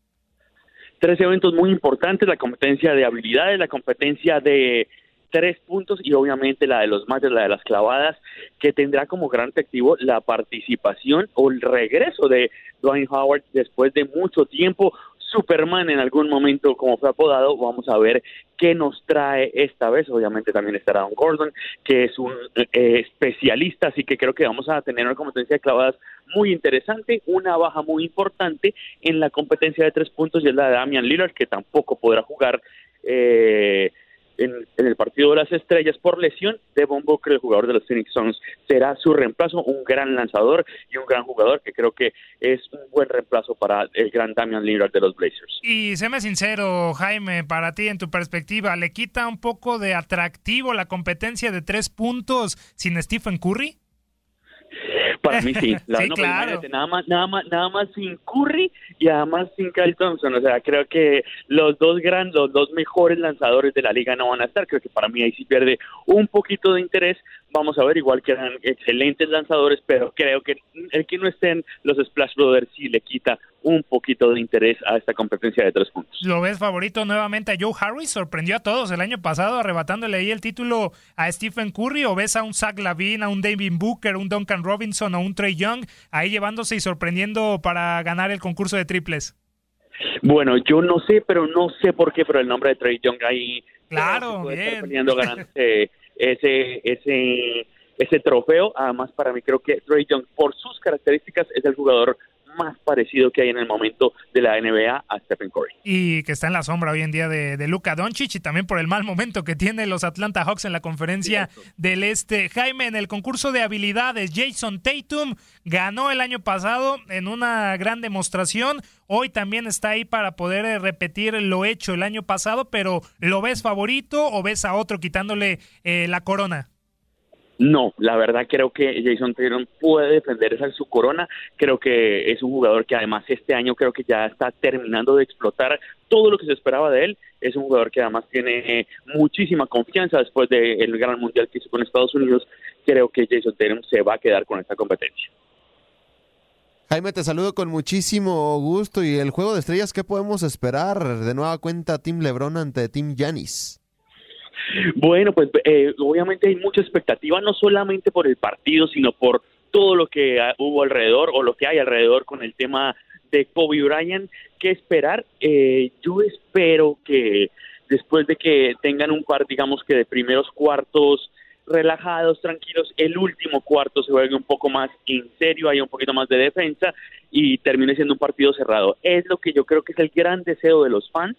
Tres eventos muy importantes, la competencia de habilidades, la competencia de tres puntos y obviamente la de los mates, la de las clavadas, que tendrá como gran atractivo la participación o el regreso de Dwayne Howard después de mucho tiempo. Superman en algún momento, como fue apodado, vamos a ver qué nos trae esta vez. Obviamente también estará Don Gordon, que es un eh, especialista, así que creo que vamos a tener una competencia de clavadas muy interesante, una baja muy importante en la competencia de tres puntos y es la de Damian Lillard, que tampoco podrá jugar. Eh, en, el partido de las estrellas por lesión, Devon Booker, el jugador de los Phoenix Suns, será su reemplazo, un gran lanzador y un gran jugador que creo que es un buen reemplazo para el gran Damian Lillard de los Blazers. Y séme sincero, Jaime, para ti, en tu perspectiva, ¿le quita un poco de atractivo la competencia de tres puntos sin Stephen Curry? Para mí sí, la, sí, claro. nada más, nada más, nada más sin Curry y además sin Kyle Thompson, o sea, creo que los dos grandes, los dos mejores lanzadores de la liga no van a estar, creo que para mí ahí sí pierde un poquito de interés, vamos a ver, igual que eran excelentes lanzadores, pero creo que el que no estén los Splash Brothers sí le quita un poquito de interés a esta competencia de tres puntos. ¿Lo ves favorito nuevamente a Joe Harris? Sorprendió a todos el año pasado arrebatándole ahí el título a Stephen Curry o ves a un Zach Lavin, a un David Booker, un Duncan Robinson o un Trey Young ahí llevándose y sorprendiendo para ganar el concurso de triples? Bueno, yo no sé, pero no sé por qué, pero el nombre de Trey Young ahí Claro, estar bien. peleando ganándose ese, ese, ese trofeo. Además, para mí creo que Trey Young, por sus características, es el jugador más parecido que hay en el momento de la NBA a Stephen Curry. y que está en la sombra hoy en día de, de Luka Doncic y también por el mal momento que tiene los Atlanta Hawks en la conferencia del Este. Jaime, en el concurso de habilidades, Jason Tatum ganó el año pasado en una gran demostración. Hoy también está ahí para poder eh, repetir lo hecho el año pasado, pero ¿lo ves favorito o ves a otro quitándole eh, la corona? No, la verdad creo que Jason Tatum puede defender esa su corona. Creo que es un jugador que además este año creo que ya está terminando de explotar todo lo que se esperaba de él. Es un jugador que además tiene eh, muchísima confianza después del gran mundial que hizo con Estados Unidos. Creo que Jason Tatum se va a quedar con esta competencia. Jaime, te saludo con muchísimo gusto. ¿Y el juego de estrellas qué podemos esperar? De nueva cuenta, Team LeBron ante Team Giannis. Bueno, pues eh, obviamente hay mucha expectativa, no solamente por el partido, sino por todo lo que ah, hubo alrededor o lo que hay alrededor con el tema de Kobe Bryant. ¿Qué esperar? Eh, yo espero que después de que tengan un par, digamos que de primeros cuartos relajados, tranquilos, el último cuarto se juegue un poco más en serio, haya un poquito más de defensa y termine siendo un partido cerrado. Es lo que yo creo que es el gran deseo de los fans,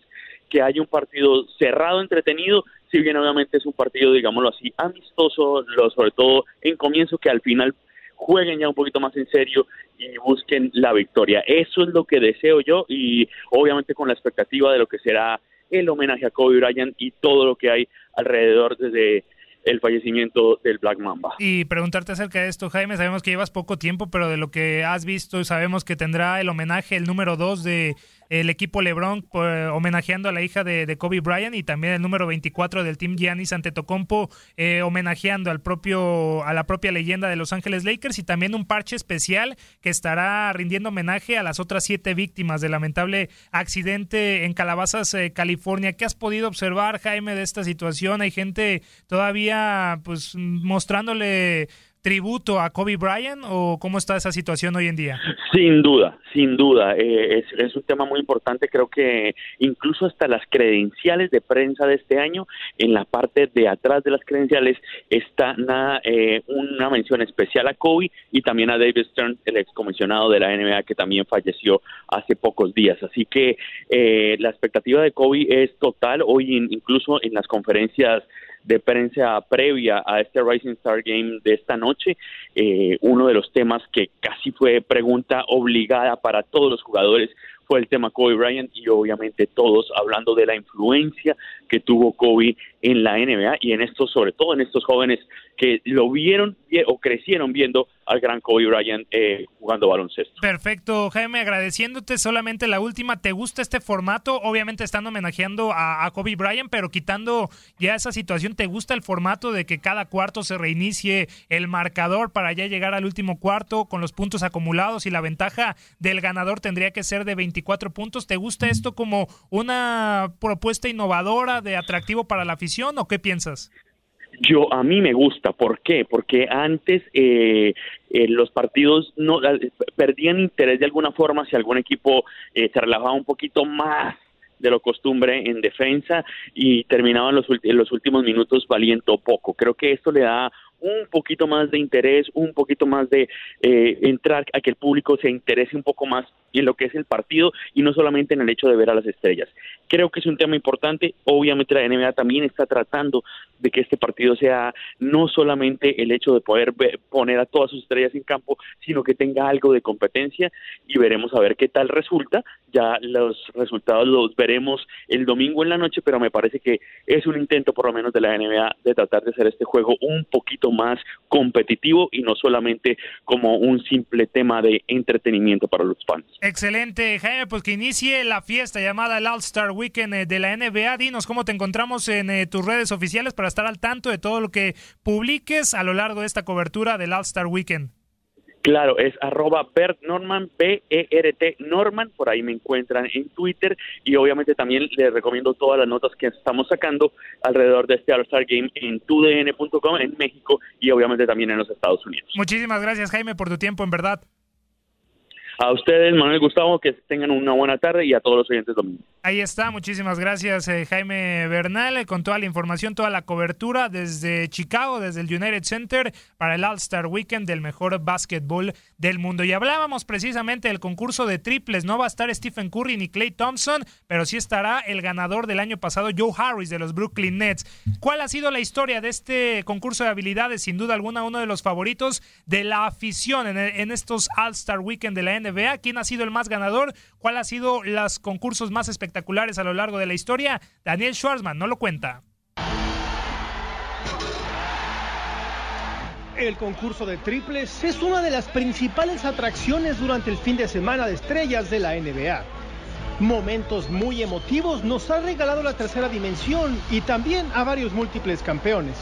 que haya un partido cerrado, entretenido, bien obviamente es un partido, digámoslo así, amistoso, lo, sobre todo en comienzo, que al final jueguen ya un poquito más en serio y busquen la victoria. Eso es lo que deseo yo y obviamente con la expectativa de lo que será el homenaje a Kobe Bryant y todo lo que hay alrededor desde el fallecimiento del Black Mamba. Y preguntarte acerca de esto, Jaime, sabemos que llevas poco tiempo, pero de lo que has visto, sabemos que tendrá el homenaje, el número 2 de el equipo LeBron eh, homenajeando a la hija de, de, Kobe Bryant y también el número 24 del Team Giannis Antetokounmpo eh, homenajeando al propio a la propia leyenda de Los Ángeles Lakers y también un parche especial que estará rindiendo homenaje a las otras siete víctimas del lamentable accidente en Calabazas, eh, California. ¿Qué has podido observar, Jaime, de esta situación? Hay gente todavía pues mostrándole tributo a Kobe Bryant o cómo está esa situación hoy en día? Sin duda, sin duda. Eh, es, un tema muy importante. Creo que incluso hasta las credenciales de prensa de este año, en la parte de atrás de las credenciales, está nada, eh, una mención especial a Kobe y también a David Stern, el excomisionado de la NBA, que también falleció hace pocos días. Así que eh, la expectativa de Kobe es total. Hoy in, incluso en las conferencias de prensa previa a este Rising Star Game de esta noche, eh, uno de los temas que casi fue pregunta obligada para todos los jugadores fue el tema Kobe Bryant y obviamente todos hablando de la influencia que tuvo Kobe en la NBA y en estos, sobre todo en estos jóvenes que lo vieron o crecieron viendo al gran Kobe Bryant eh, jugando baloncesto. Perfecto, Jaime, agradeciéndote solamente la última, ¿te gusta este formato? Obviamente están homenajeando a, a, Kobe Bryant, pero quitando ya esa situación, ¿te gusta el formato de que cada cuarto se reinicie el marcador para ya llegar al último cuarto con los puntos acumulados y la ventaja del ganador tendría que ser de 24 puntos? ¿Te gusta esto como una propuesta innovadora de atractivo para la afición o qué piensas? Yo a mí me gusta, ¿por qué? Porque antes eh, eh, los partidos no eh, perdían interés de alguna forma si algún equipo eh, se relajaba un poquito más de lo costumbre en defensa y terminaban los, los últimos minutos valiendo poco. Creo que esto le da un poquito más de interés, un poquito más de eh, entrar a que el público se interese un poco más en lo que es el partido y no solamente en el hecho de ver a las estrellas. Creo que es un tema importante. Obviamente la NBA también está tratando de que este partido sea no solamente el hecho de poder ver, poner a todas sus estrellas en campo, sino que tenga algo de competencia y veremos a ver qué tal resulta. Ya los resultados los veremos el domingo en la noche, pero me parece que es un intento por lo menos de la NBA de tratar de hacer este juego un poquito más competitivo y no solamente como un simple tema de entretenimiento para los fans. Excelente, Jaime, pues que inicie la fiesta llamada el All-Star Weekend eh, de la NBA. Dinos cómo te encontramos en eh, tus redes oficiales para estar al tanto de todo lo que publiques a lo largo de esta cobertura del All-Star Weekend. Claro, es arroba Bert Norman, B-E-R-T Norman, por ahí me encuentran en Twitter y obviamente también les recomiendo todas las notas que estamos sacando alrededor de este All-Star Game en tudn.com en México y obviamente también en los Estados Unidos. Muchísimas gracias Jaime por tu tiempo, en verdad. A ustedes, Manuel Gustavo, que tengan una buena tarde y a todos los oyentes domingo. Ahí está, muchísimas gracias eh, Jaime Bernal eh, con toda la información, toda la cobertura desde Chicago, desde el United Center para el All-Star Weekend del mejor básquetbol del mundo. Y hablábamos precisamente del concurso de triples, no va a estar Stephen Curry ni Clay Thompson, pero sí estará el ganador del año pasado, Joe Harris de los Brooklyn Nets. ¿Cuál ha sido la historia de este concurso de habilidades? Sin duda alguna, uno de los favoritos de la afición en, en estos All-Star Weekend de la NBA. ¿Quién ha sido el más ganador? ¿Cuál ha sido los concursos más espectaculares a lo largo de la historia? Daniel Schwarzman no lo cuenta. El concurso de triples es una de las principales atracciones durante el fin de semana de estrellas de la NBA. Momentos muy emotivos nos ha regalado la tercera dimensión y también a varios múltiples campeones.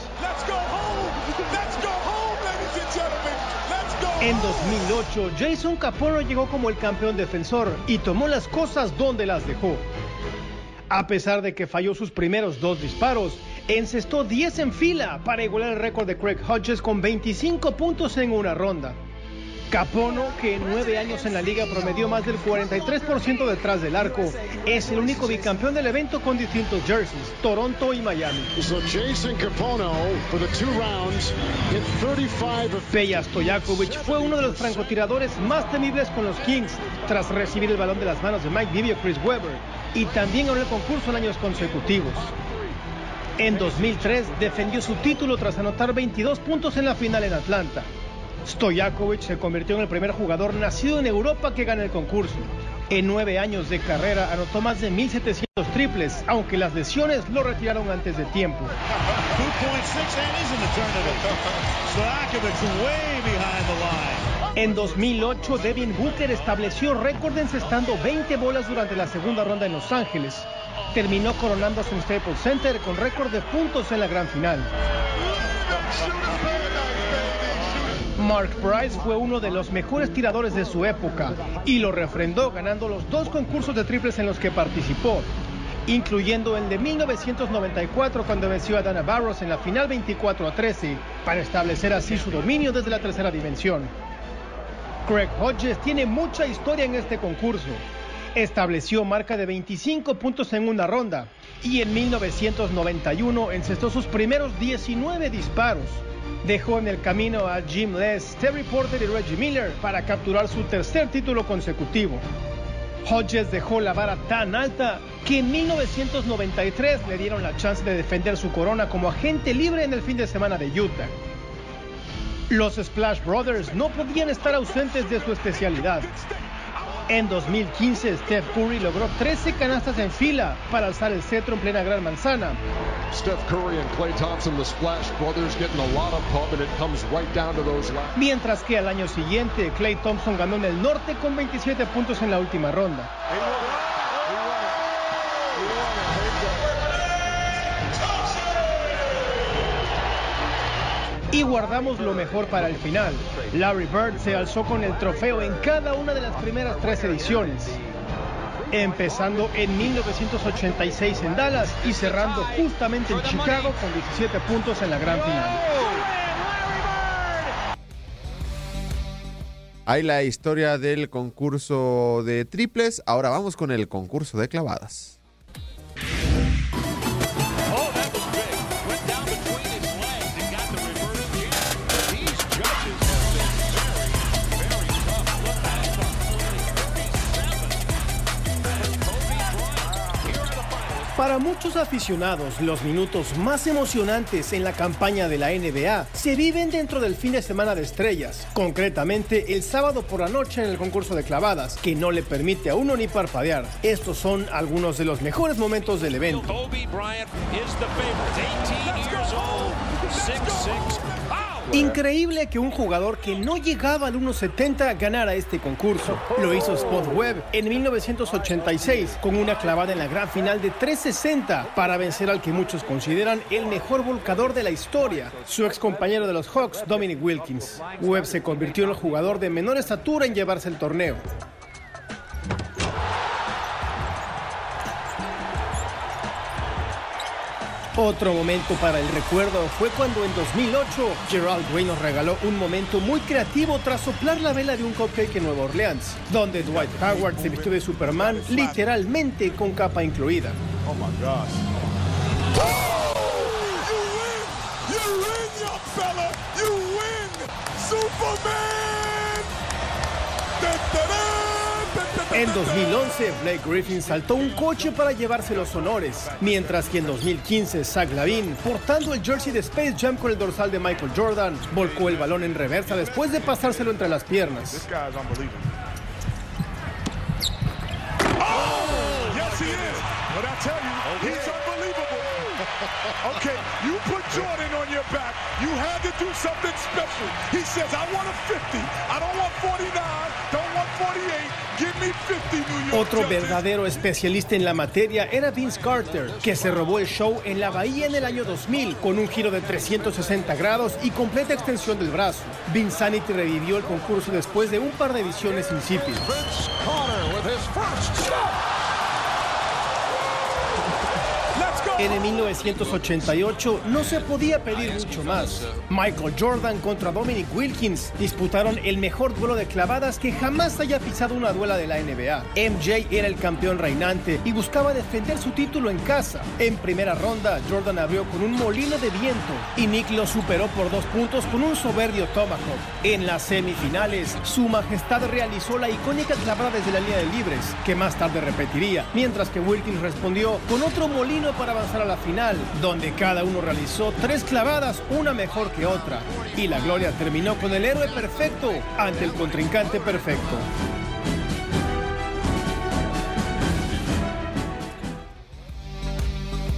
En 2008, Jason Capono llegó como el campeón defensor y tomó las cosas donde las dejó. A pesar de que falló sus primeros dos disparos, encestó 10 en fila para igualar el récord de Craig Hodges con 25 puntos en una ronda. Capono, que en nueve años en la liga promedió más del 43% detrás del arco, es el único bicampeón del evento con distintos jerseys, Toronto y Miami. Peja Stojakovic fue uno de los francotiradores más temibles con los Kings, tras recibir el balón de las manos de Mike Bibby o Chris Webber, y también ganó el concurso en años consecutivos. En 2003 defendió su título tras anotar 22 puntos en la final en Atlanta. Stojakovic se convirtió en el primer jugador nacido en Europa que gana el concurso. En nueve años de carrera anotó más de 1.700 triples, aunque las lesiones lo retiraron antes de tiempo. En 2008, Devin Booker estableció récord encestando 20 bolas durante la segunda ronda en Los Ángeles. Terminó coronándose en Staples Center con récord de puntos en la gran final. Mark Price fue uno de los mejores tiradores de su época y lo refrendó ganando los dos concursos de triples en los que participó, incluyendo el de 1994 cuando venció a Dana Barros en la final 24 a 13 para establecer así su dominio desde la tercera dimensión. Craig Hodges tiene mucha historia en este concurso. Estableció marca de 25 puntos en una ronda y en 1991 encestó sus primeros 19 disparos dejó en el camino a Jim Les, Terry Porter y Reggie Miller para capturar su tercer título consecutivo. Hodges dejó la vara tan alta que en 1993 le dieron la chance de defender su corona como agente libre en el fin de semana de Utah. Los Splash Brothers no podían estar ausentes de su especialidad. En 2015, Steph Curry logró 13 canastas en fila para alzar el cetro en plena Gran Manzana. Mientras que al año siguiente, Clay Thompson ganó en el norte con 27 puntos en la última ronda. Y guardamos lo mejor para el final. Larry Bird se alzó con el trofeo en cada una de las primeras tres ediciones, empezando en 1986 en Dallas y cerrando justamente en Chicago con 17 puntos en la gran final. Hay la historia del concurso de triples. Ahora vamos con el concurso de clavadas. Para muchos aficionados, los minutos más emocionantes en la campaña de la NBA se viven dentro del fin de semana de estrellas, concretamente el sábado por la noche en el concurso de clavadas, que no le permite a uno ni parpadear. Estos son algunos de los mejores momentos del evento. Increíble que un jugador que no llegaba al 1.70 ganara este concurso. Lo hizo Spot Webb en 1986 con una clavada en la gran final de 3.60 para vencer al que muchos consideran el mejor volcador de la historia, su ex compañero de los Hawks, Dominic Wilkins. Webb se convirtió en el jugador de menor estatura en llevarse el torneo. Otro momento para el recuerdo fue cuando en 2008 Gerald Way nos regaló un momento muy creativo tras soplar la vela de un cupcake en Nueva Orleans, donde Dwight Howard se vistió de Superman literalmente con capa incluida. Oh my gosh. Superman. En 2011, Blake Griffin saltó un coche para llevarse los honores, mientras que en 2015, Zach Lavin, portando el jersey de Space Jam con el dorsal de Michael Jordan, volcó el balón en reversa después de pasárselo entre las piernas. This guy's unbelievable. Oh, yes he is. But I tell you, he's unbelievable. Okay, you put Jordan on your back. You had to do something special. He says, I want a 50. I don't want 49. Don't want 48. Give me 50, New York. Otro Jets." verdadero especialista en la materia era Vince Carter, que se robó el show en la Bahía en el año 2000 con un giro de 360 grados y completa extensión del brazo. Vince Sanity revivió el concurso después de un par de ediciones insípidas. En el 1988 no se podía pedir mucho más. Michael Jordan contra Dominic Wilkins disputaron el mejor duelo de clavadas que jamás haya pisado una duela de la NBA. MJ era el campeón reinante y buscaba defender su título en casa. En primera ronda, Jordan abrió con un molino de viento y Nick lo superó por dos puntos con un soberbio tomahawk. En las semifinales, su majestad realizó la icónica clavada desde la línea de libres, que más tarde repetiría, mientras que Wilkins respondió con otro molino para avanzar a la final, donde cada uno realizó tres clavadas, una mejor que otra. Y la gloria terminó con el héroe perfecto ante el contrincante perfecto.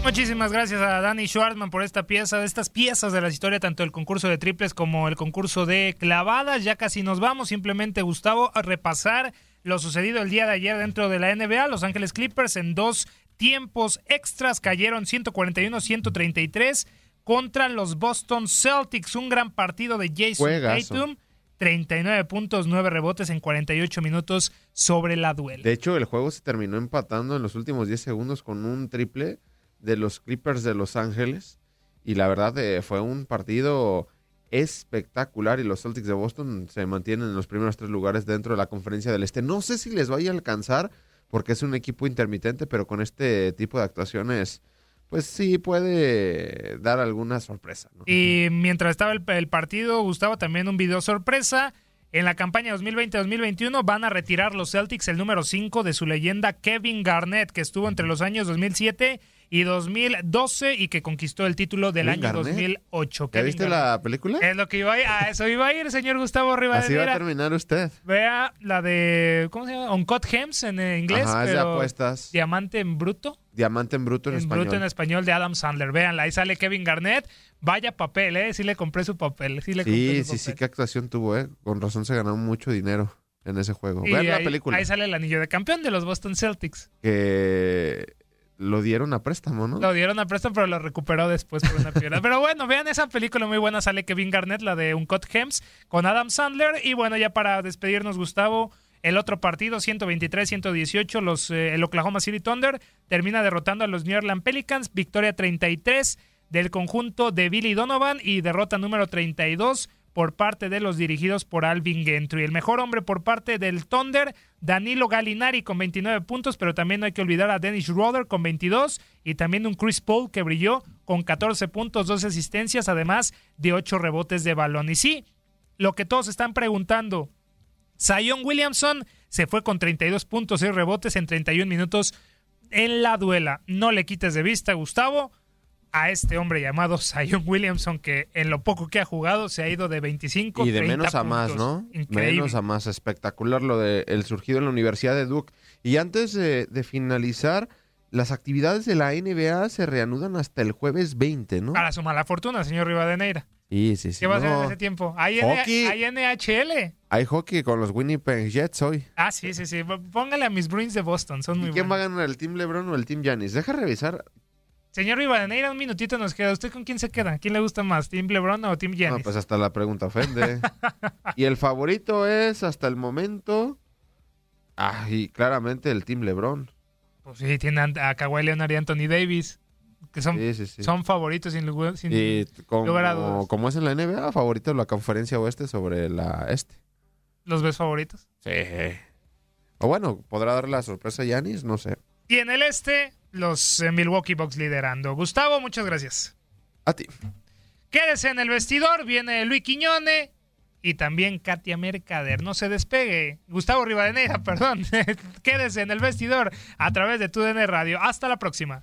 Muchísimas gracias a Danny Schwartzman por esta pieza, de estas piezas de la historia, tanto el concurso de triples como el concurso de clavadas. Ya casi nos vamos, simplemente Gustavo, a repasar lo sucedido el día de ayer dentro de la NBA. Los Ángeles Clippers en dos tiempos extras cayeron 141-133 contra los Boston Celtics. Un gran partido de Jason Juegazo. Tatum. 39 puntos, 9 rebotes en 48 minutos sobre la duela. De hecho, el juego se terminó empatando en los últimos 10 segundos con un triple de los Clippers de Los Ángeles. Y la verdad eh, fue un partido espectacular y los Celtics de Boston se mantienen en los primeros tres lugares dentro de la conferencia del Este. No sé si les vaya a alcanzar porque es un equipo intermitente, pero con este tipo de actuaciones, pues sí puede dar alguna sorpresa. Y mientras estaba el, el partido, Gustavo, también un video sorpresa. En la campaña 2020-2021 van a retirar los Celtics el número 5 de su leyenda Kevin Garnett, que estuvo entre los años 2007 y 2012 y que conquistó el título del Kevin año Garnett. 2008. ¿Ya Kevin viste Garnett. la película? Es lo que iba a ir. A eso iba a ir, señor Gustavo Así va a terminar usted. Vea la de, ¿cómo se llama? Uncut Gems en inglés, Ajá, es de pero apuestas. Diamante en bruto. Diamante en bruto en, En español. bruto en español de Adam Sandler. Véanla, ahí sale Kevin Garnett. Vaya papel, ¿eh? Sí le compré su papel. Sí le compré Sí, su sí, sí, qué actuación tuvo, ¿eh? Con razón se ganó mucho dinero en ese juego. Vean la película. ahí sale el anillo de campeón de los Boston Celtics. Que lo dieron a préstamo, ¿no? Lo dieron a préstamo, pero lo recuperó después por una piedra. pero bueno, vean esa película muy buena. Sale Kevin Garnett, la de Uncut Gems, con Adam Sandler. Y bueno, ya para despedirnos, Gustavo, el otro partido, 123-118, los, eh, el Oklahoma City Thunder termina derrotando a los New Orleans Pelicans. Victoria 33 del conjunto de Billy Donovan y derrota número 32 por parte de los dirigidos por Alvin Gentry. El mejor hombre por parte del Thunder, Danilo Gallinari con 29 puntos, pero también no hay que olvidar a Dennis Schroeder con 22 y también un Chris Paul que brilló con 14 puntos, 12 asistencias, además de 8 rebotes de balón. Y sí, lo que todos están preguntando, Zion Williamson se fue con 32 puntos y rebotes en 31 minutos en la duela. No le quites de vista, Gustavo, a este hombre llamado Zion Williamson, que en lo poco que ha jugado se ha ido de 25 Y de 30 menos a más. ¿no? Increíble. Menos a más. Espectacular lo de el surgido en la Universidad de Duke. Y antes de, de finalizar, las actividades de la NBA se reanudan hasta el jueves 20, ¿no? Para su mala fortuna, señor Rivadeneira. Sí, sí, sí. ¿Qué va a hacer en ese tiempo? Hay, Hockey. hay NHL. Hay hockey con los Winnipeg Jets hoy. Ah, sí, sí, sí. Póngale a mis Bruins de Boston. Son muy ¿Y quién buenos. va a ganar, el Team LeBron o el Team Giannis? Deja revisar. Señor Rivadeneira, un minutito nos queda. ¿Usted con quién se queda? ¿Quién le gusta más? ¿Team LeBron o Team No, Giannis? pues hasta la pregunta ofende. y el favorito es, hasta el momento... Ah, y claramente el Team LeBron. Pues sí, tiene a Kawhi Leonard y Anthony Davis. que son, Sí, sí, sí. son favoritos sin, lugar- sin Y lugar a dudas. como, como es en la NBA, favorito de la conferencia oeste sobre la este. ¿Los ves favoritos? Sí. O bueno, podrá dar la sorpresa a Yanis, no sé. Y en el este, los eh, Milwaukee Bucks liderando. Gustavo, muchas gracias. A ti. Quédese en el vestidor, viene Luis Quiñone y también Katia Mercader. No se despegue. Gustavo Rivadeneira, perdón. Quédese en el vestidor a través de TUDN Radio. Hasta la próxima.